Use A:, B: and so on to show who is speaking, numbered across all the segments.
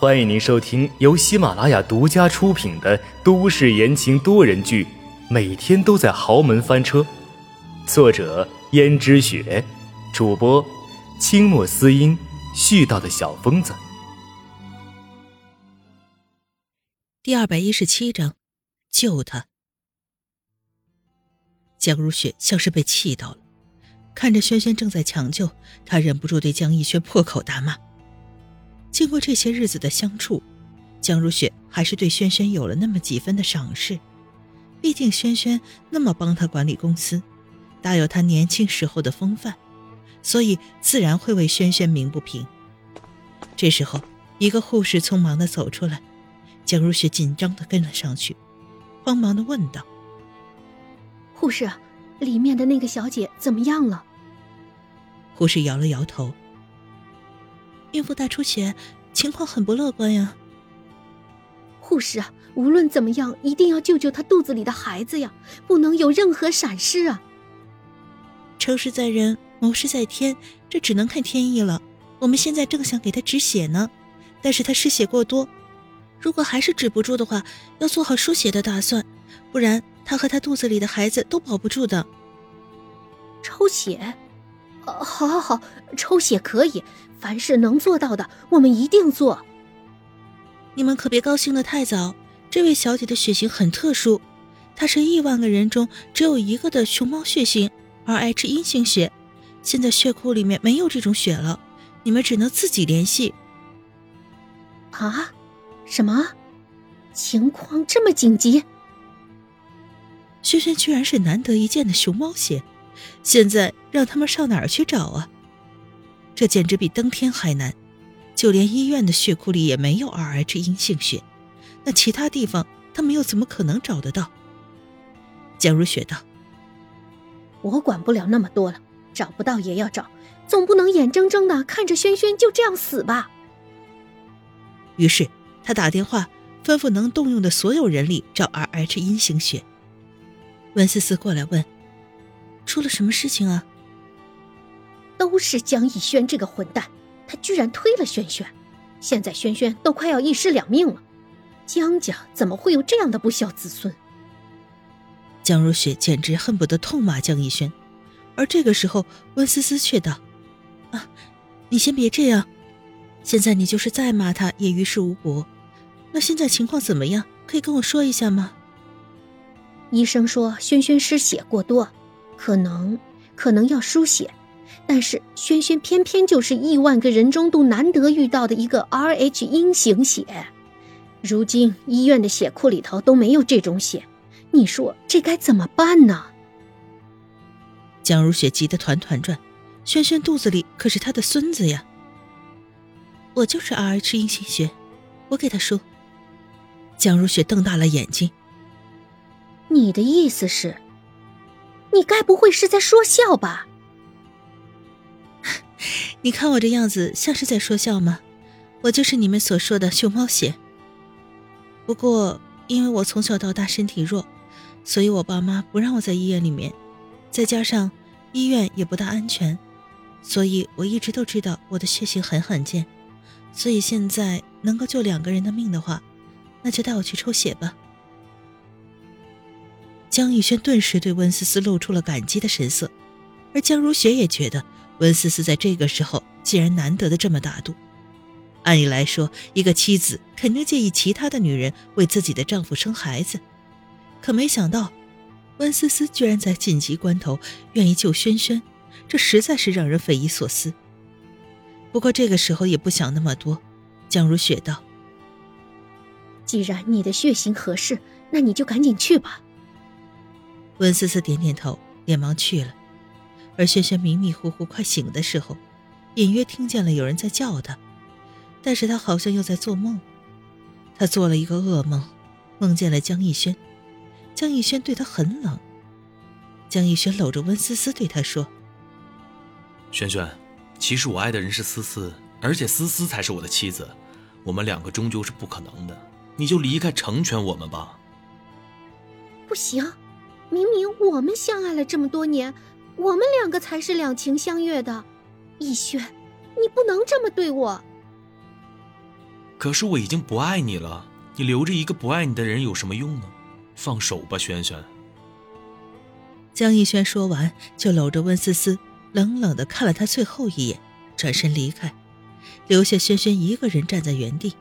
A: 欢迎您收听由喜马拉雅独家出品的都市言情多人剧《每天都在豪门翻车》，作者：胭脂雪，主播：清墨思音，絮叨的小疯子。
B: 第二百一十七章，救他。江如雪像是被气到了。看着轩轩正在抢救，她忍不住对江逸轩破口大骂。经过这些日子的相处，江如雪还是对轩轩有了那么几分的赏识。毕竟轩轩那么帮他管理公司，大有他年轻时候的风范，所以自然会为轩轩鸣不平。这时候，一个护士匆忙的走出来，江如雪紧张的跟了上去，慌忙的问道：“
C: 护士，里面的那个小姐怎么样了？”
B: 护士摇了摇头。孕妇大出血，情况很不乐观呀。
C: 护士啊，无论怎么样，一定要救救她肚子里的孩子呀，不能有任何闪失啊。
B: 成事在人，谋事在天，这只能看天意了。我们现在正想给她止血呢，但是她失血过多，如果还是止不住的话，要做好输血的打算，不然她和她肚子里的孩子都保不住的。
C: 抽血。好，好，好，抽血可以，凡是能做到的，我们一定做。
B: 你们可别高兴的太早。这位小姐的血型很特殊，她是亿万个人中只有一个的熊猫血型，Rh 阴性血。现在血库里面没有这种血了，你们只能自己联系。
C: 啊？什么？情况这么紧急？
B: 轩轩居然是难得一见的熊猫血。现在让他们上哪儿去找啊？这简直比登天还难！就连医院的血库里也没有 Rh 阴性血，那其他地方他们又怎么可能找得到？江如雪道：“
C: 我管不了那么多了，找不到也要找，总不能眼睁睁的看着轩轩就这样死吧？”
B: 于是他打电话吩咐能动用的所有人力找 Rh 阴性血。温思思过来问。出了什么事情啊？
C: 都是江逸轩这个混蛋，他居然推了轩轩，现在轩轩都快要一尸两命了。江家怎么会有这样的不孝子孙？
B: 江如雪简直恨不得痛骂江逸轩，而这个时候，温思思却道：“啊，你先别这样，现在你就是再骂他也于事无补。那现在情况怎么样？可以跟我说一下吗？”
C: 医生说轩轩失血过多。可能，可能要输血，但是轩轩偏偏就是亿万个人中都难得遇到的一个 Rh 阴型血，如今医院的血库里头都没有这种血，你说这该怎么办呢？
B: 江如雪急得团团转，轩轩肚子里可是他的孙子呀。我就是 Rh 阴型血，我给他输。江如雪瞪大了眼睛，
C: 你的意思是？你该不会是在说笑吧？
B: 你看我这样子像是在说笑吗？我就是你们所说的熊猫血。不过因为我从小到大身体弱，所以我爸妈不让我在医院里面，再加上医院也不大安全，所以我一直都知道我的血型很罕见。所以现在能够救两个人的命的话，那就带我去抽血吧。江逸轩顿时对温思思露出了感激的神色，而江如雪也觉得温思思在这个时候竟然难得的这么大度。按理来说，一个妻子肯定介意其他的女人为自己的丈夫生孩子，可没想到，温思思居然在紧急关头愿意救轩轩，这实在是让人匪夷所思。不过这个时候也不想那么多，江如雪道：“
C: 既然你的血型合适，那你就赶紧去吧。”
B: 温思思点点头，连忙去了。而轩轩迷迷糊糊快醒的时候，隐约听见了有人在叫他，但是他好像又在做梦。他做了一个噩梦，梦见了江逸轩。江逸轩对他很冷。江逸轩搂着温思思对他说：“
D: 轩轩，其实我爱的人是思思，而且思思才是我的妻子。我们两个终究是不可能的，你就离开成全我们吧。”
C: 不行。明明我们相爱了这么多年，我们两个才是两情相悦的。逸轩，你不能这么对我。
D: 可是我已经不爱你了，你留着一个不爱你的人有什么用呢？放手吧，轩轩。
B: 江逸轩说完，就搂着温思思，冷冷的看了他最后一眼，转身离开，留下轩轩一个人站在原地。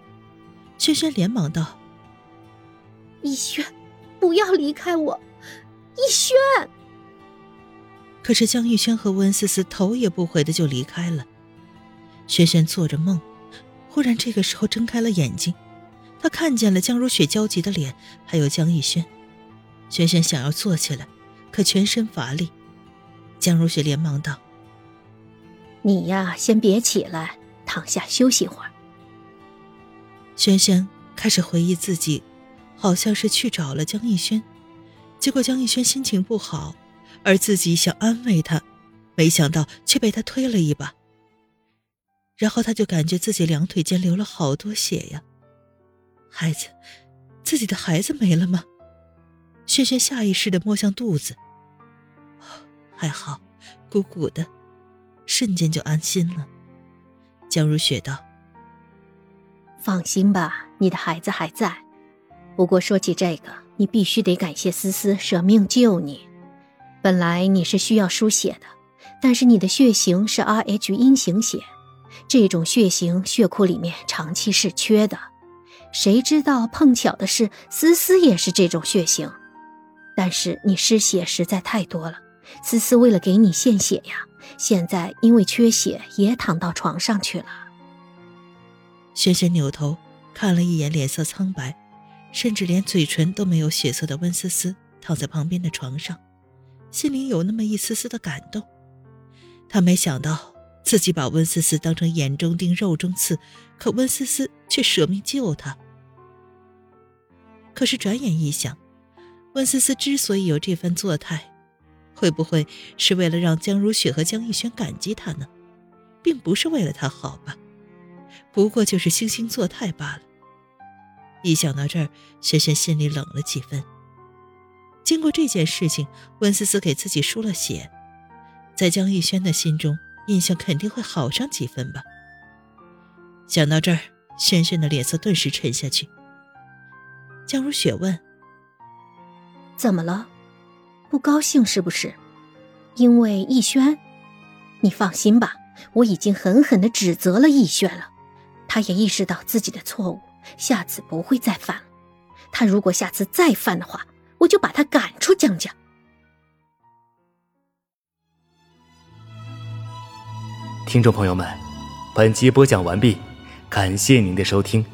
B: 轩轩连忙道：“
C: 逸轩，不要离开我，逸轩。”
B: 可是江逸轩和温思思头也不回的就离开了。轩轩做着梦，忽然这个时候睁开了眼睛，他看见了江如雪焦急的脸，还有江逸轩。轩轩想要坐起来。可全身乏力，江如雪连忙道：“
C: 你呀，先别起来，躺下休息会儿。”
B: 轩轩开始回忆自己，好像是去找了江逸轩，结果江逸轩心情不好，而自己想安慰他，没想到却被他推了一把。然后他就感觉自己两腿间流了好多血呀，孩子，自己的孩子没了吗？轩轩下意识的摸向肚子，还好，鼓鼓的，瞬间就安心了。江如雪道：“
C: 放心吧，你的孩子还在。不过说起这个，你必须得感谢思思舍命救你。本来你是需要输血的，但是你的血型是 Rh 阴型血，这种血型血库里面长期是缺的。谁知道碰巧的是，思思也是这种血型。”但是你失血实在太多了，思思为了给你献血呀，现在因为缺血也躺到床上去了。
B: 轩轩扭头看了一眼脸色苍白，甚至连嘴唇都没有血色的温思思躺在旁边的床上，心里有那么一丝丝的感动。他没想到自己把温思思当成眼中钉、肉中刺，可温思思却舍命救他。可是转眼一想。温思思之所以有这番作态，会不会是为了让江如雪和江逸轩感激他呢？并不是为了他好吧？不过就是惺惺作态罢了。一想到这儿，轩轩心里冷了几分。经过这件事情，温思思给自己输了血，在江逸轩的心中印象肯定会好上几分吧。想到这儿，轩轩的脸色顿时沉下去。江如雪问。
C: 怎么了？不高兴是不是？因为逸轩？你放心吧，我已经狠狠的指责了逸轩了，他也意识到自己的错误，下次不会再犯了。他如果下次再犯的话，我就把他赶出江家。
A: 听众朋友们，本集播讲完毕，感谢您的收听。